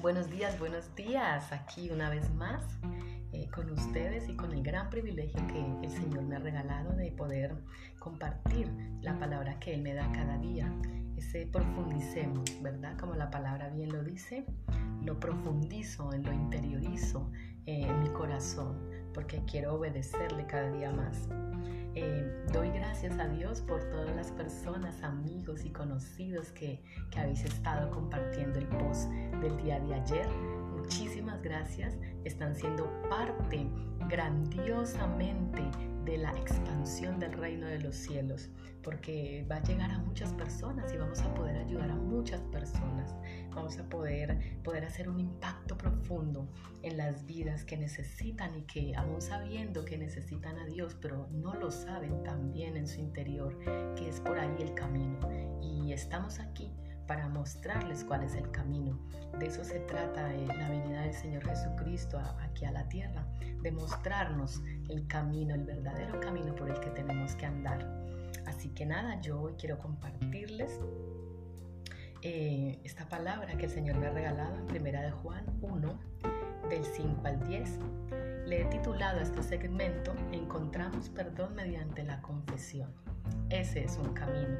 Buenos días, buenos días. Aquí una vez más eh, con ustedes y con el gran privilegio que el Señor me ha regalado de poder compartir la palabra que Él me da cada día. Ese profundicemos, ¿verdad? Como la palabra bien lo dice, lo profundizo, lo interiorizo eh, en mi corazón, porque quiero obedecerle cada día más. Eh, doy gracias a Dios por todas las personas, amigos y conocidos que, que habéis estado compartiendo el post del día de ayer. Gracias. Están siendo parte grandiosamente de la expansión del reino de los cielos, porque va a llegar a muchas personas y vamos a poder ayudar a muchas personas. Vamos a poder, poder hacer un impacto profundo en las vidas que necesitan y que aún sabiendo que necesitan a Dios, pero no lo saben tan bien en su interior, que es por ahí el camino. Y estamos aquí para mostrarles cuál es el camino. De eso se trata eh, la venida del Señor Jesucristo aquí a la tierra, de mostrarnos el camino, el verdadero camino por el que tenemos que andar. Así que nada, yo hoy quiero compartirles eh, esta palabra que el Señor me ha regalado en Primera de Juan 1, del 5 al 10. Le he titulado a este segmento Encontramos perdón mediante la confesión. Ese es un camino.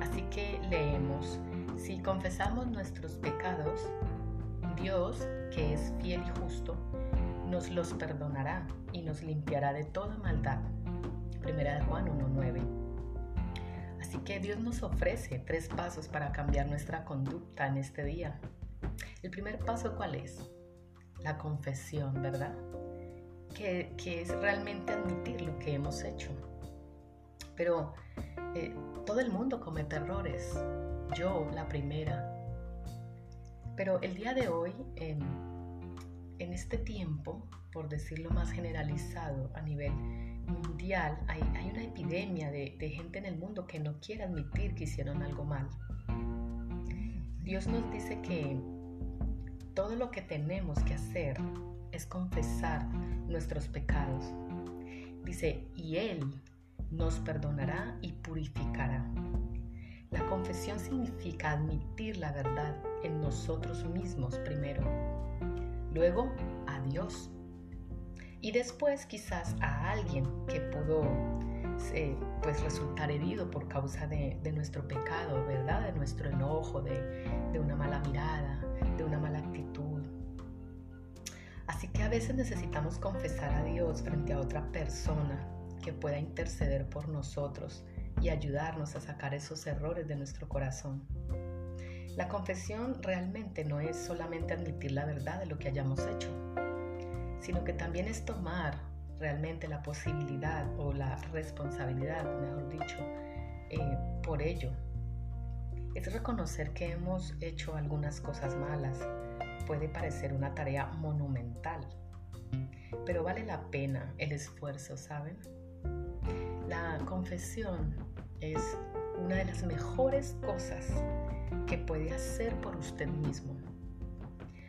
Así que leemos, si confesamos nuestros pecados, Dios, que es fiel y justo, nos los perdonará y nos limpiará de toda maldad. Primera de Juan 1.9. Así que Dios nos ofrece tres pasos para cambiar nuestra conducta en este día. El primer paso, ¿cuál es? La confesión, ¿verdad? Que, que es realmente admitir lo que hemos hecho. Pero eh, todo el mundo comete errores, yo la primera. Pero el día de hoy, en, este tiempo, por decirlo más generalizado a nivel mundial, hay, una epidemia de, de gente en el mundo que no quiere admitir que hicieron algo mal. Dios nos dice que todo lo que tenemos que hacer es confesar nuestros pecados. Dice, y Él nos perdonará y purificará. La confesión significa admitir la verdad en nosotros mismos primero, luego a Dios y después quizás a alguien que pudo eh, pues resultar herido por causa de, nuestro pecado, ¿verdad? De nuestro enojo, de, de una mala mirada, de una mala actitud. Así que a veces necesitamos confesar a Dios frente a otra persona que pueda interceder por nosotros y ayudarnos a sacar esos errores de nuestro corazón. La confesión realmente no es solamente admitir la verdad de lo que hayamos hecho, sino que también es tomar realmente la posibilidad o la responsabilidad, mejor dicho, eh, por ello. Es reconocer que hemos hecho algunas cosas malas. Puede parecer una tarea monumental, pero vale la pena el esfuerzo, ¿saben? La confesión es una de las mejores cosas que puede hacer por usted mismo.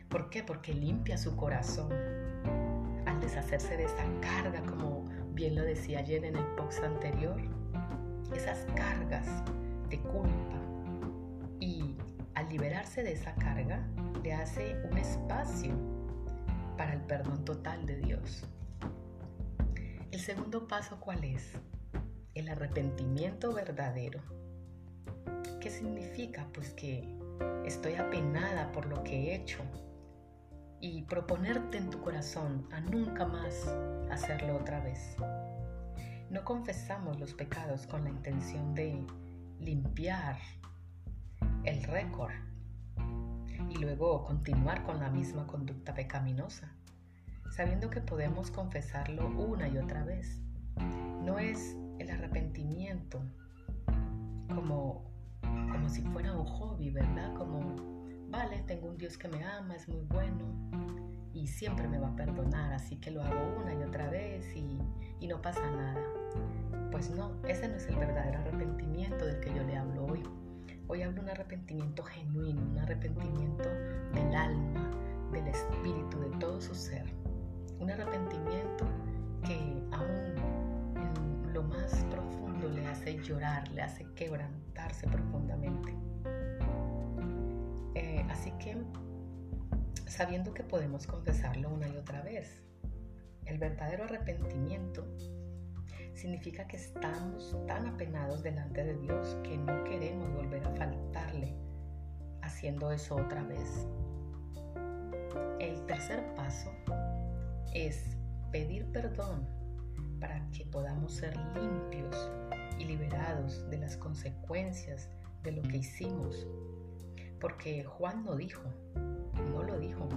¿Por qué? Porque limpia su corazón al deshacerse de esa carga, como bien lo decía ayer en el post anterior, esas cargas de culpa. Y al liberarse de esa carga, le hace un espacio para el perdón total de Dios. El segundo paso, ¿cuál es? El arrepentimiento verdadero. ¿Qué significa? Pues que estoy apenada por lo que he hecho y proponerte en tu corazón a nunca más hacerlo otra vez. No confesamos los pecados con la intención de limpiar el récord y luego continuar con la misma conducta pecaminosa, sabiendo que podemos confesarlo una y otra vez. No es el arrepentimiento como, como si fuera un hobby, ¿verdad? Como, vale, tengo un Dios que me ama, es muy bueno y siempre me va a perdonar, así que lo hago una y otra vez y, y no pasa nada. Pues no, ese no es el verdadero arrepentimiento del que yo le hablo hoy. Hoy hablo un arrepentimiento genuino, un arrepentimiento del alma, del espíritu, de todo su ser. Un arrepentimiento que llorar, le hace quebrantarse profundamente. Eh, así que sabiendo que podemos confesarlo una y otra vez. El verdadero arrepentimiento significa que estamos tan apenados delante de Dios que no queremos volver a faltarle haciendo eso otra vez. El tercer paso es pedir perdón para que podamos ser limpios liberados de las consecuencias de lo que hicimos. Porque Juan no dijo, no lo dijo.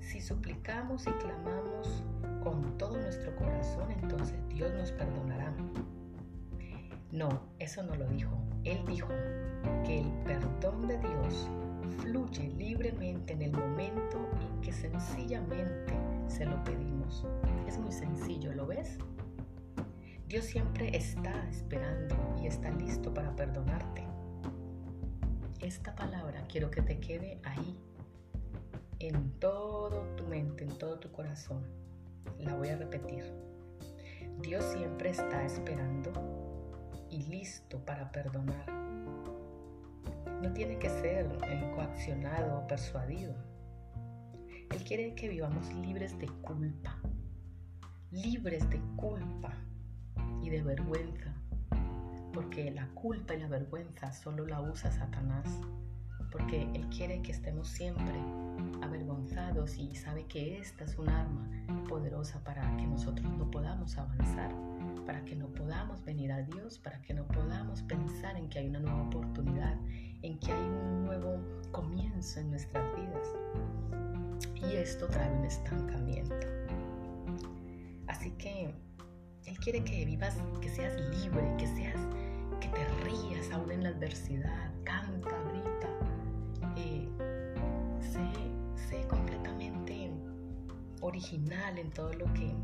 Si suplicamos y clamamos con todo nuestro corazón, entonces Dios nos perdonará. No, eso no lo dijo. Él dijo que el perdón de Dios fluye libremente en el momento en que sencillamente se lo pedimos. Es muy sencillo, ¿lo ves? Dios siempre está esperando y está listo para perdonarte. Esta palabra quiero que te quede ahí, en todo tu mente, en todo tu corazón. La voy a repetir. Dios siempre está esperando y listo para perdonar. No tiene que ser coaccionado o persuadido. Él quiere que vivamos libres de culpa, libres de culpa y de vergüenza, porque la culpa y la vergüenza solo la usa Satanás, porque Él quiere que estemos siempre avergonzados y sabe que esta es un arma poderosa para que nosotros no podamos avanzar, para que no podamos venir a Dios, para que no podamos pensar en que hay una nueva oportunidad, en que hay un nuevo comienzo en nuestras vidas. Y esto trae un estancamiento. Así que Él quiere que vivas, que seas libre, que seas, que te rías aún en la adversidad, canta, grita, eh, sé, completamente original en todo lo que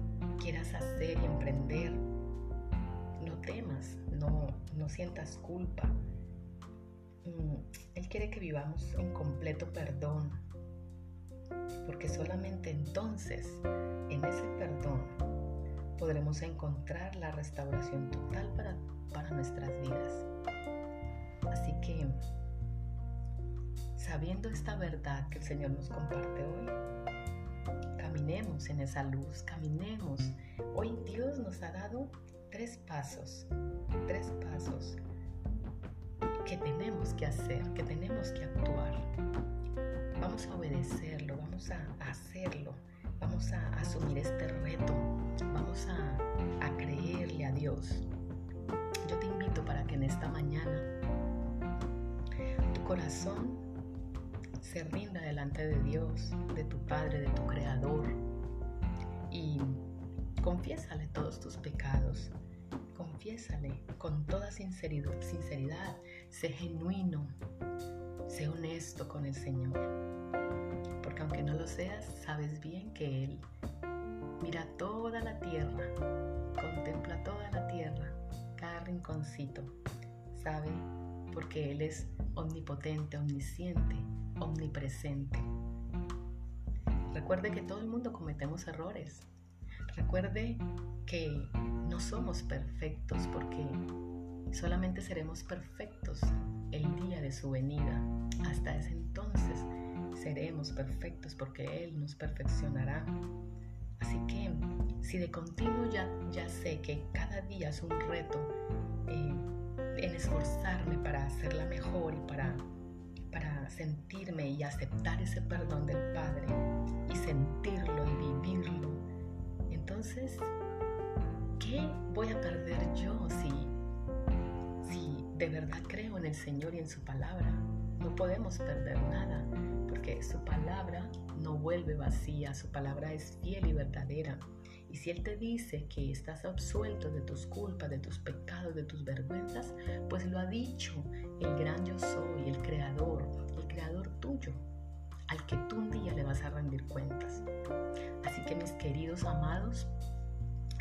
quieras hacer y emprender. No temas, no, no sientas culpa. Mm, Él quiere que vivamos en completo perdón, porque solamente entonces, en ese perdón, podremos encontrar la restauración total para, para nuestras vidas. Así que, sabiendo esta verdad que el Señor nos comparte hoy, caminemos en esa luz, caminemos. Hoy Dios nos ha dado tres pasos, tres pasos que tenemos que hacer, que tenemos que actuar. Vamos a obedecerlo, vamos a hacerlo, vamos a asumir este reto, vamos a, creerle a Dios. Yo te invito para que en esta mañana tu corazón se rinda delante de Dios, de tu Padre, de tu Creador y confiésale todos tus pecados. Confiésale con toda sinceridad, sinceridad, sé genuino, sé honesto con el Señor. Aunque no lo seas, sabes bien que Él mira toda la tierra, contempla toda la tierra, cada rinconcito. Sabe porque Él es omnipotente, omnisciente, omnipresente. Recuerde que todo el mundo cometemos errores. Recuerde que no somos perfectos porque solamente seremos perfectos el día de su venida. Hasta ese entonces seremos perfectos porque Él nos perfeccionará. Así que si de continuo ya, ya sé que cada día es un reto eh, en esforzarme para hacerla mejor y para, para sentirme y aceptar ese perdón del Padre y sentirlo y vivirlo, entonces, ¿qué voy a perder yo si, si de verdad creo en el Señor y en su palabra? No podemos perder nada, su palabra no vuelve vacía, su palabra es fiel y verdadera. Y si Él te dice que estás absuelto de tus culpas, de tus pecados, de tus vergüenzas, pues lo ha dicho el gran yo soy, el creador, el creador tuyo, al que tú un día le vas a rendir cuentas. Así que mis queridos amados,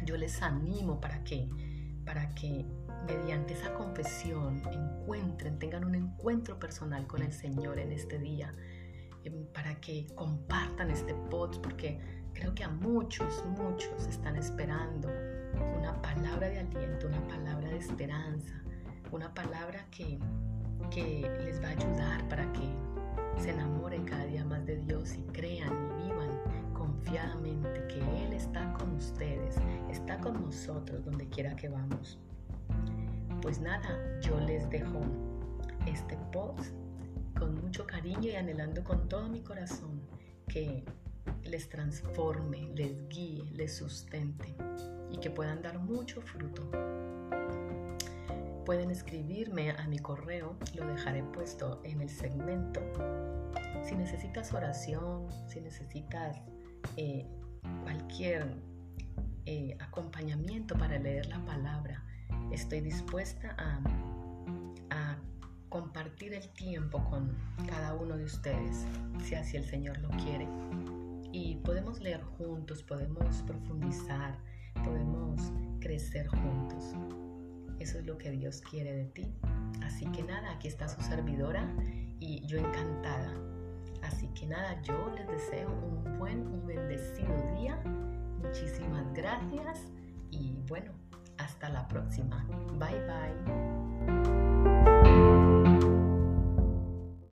yo les animo para que, para que mediante esa confesión encuentren, tengan un encuentro personal con el Señor en este día, para que compartan este post, porque creo que a muchos, muchos están esperando una palabra de aliento, una palabra de esperanza, una palabra que, que les va a ayudar para que se enamoren cada día más de Dios y crean y vivan confiadamente que Él está con ustedes, está con nosotros donde quiera que vamos. Pues nada, yo les dejo este post con mucho cariño y anhelando con todo mi corazón que les transforme, les guíe, les sustente y que puedan dar mucho fruto. Pueden escribirme a mi correo, lo dejaré puesto en el segmento. Si necesitas oración, si necesitas eh, cualquier eh, acompañamiento para leer la palabra, estoy dispuesta a, compartir el tiempo con cada uno de ustedes, si así el Señor lo quiere. Y podemos leer juntos, podemos profundizar, podemos crecer juntos. Eso es lo que Dios quiere de ti. Así que nada, aquí está su servidora y yo encantada. Así que nada, yo les deseo un buen y bendecido día. Muchísimas gracias y bueno, hasta la próxima. Bye bye.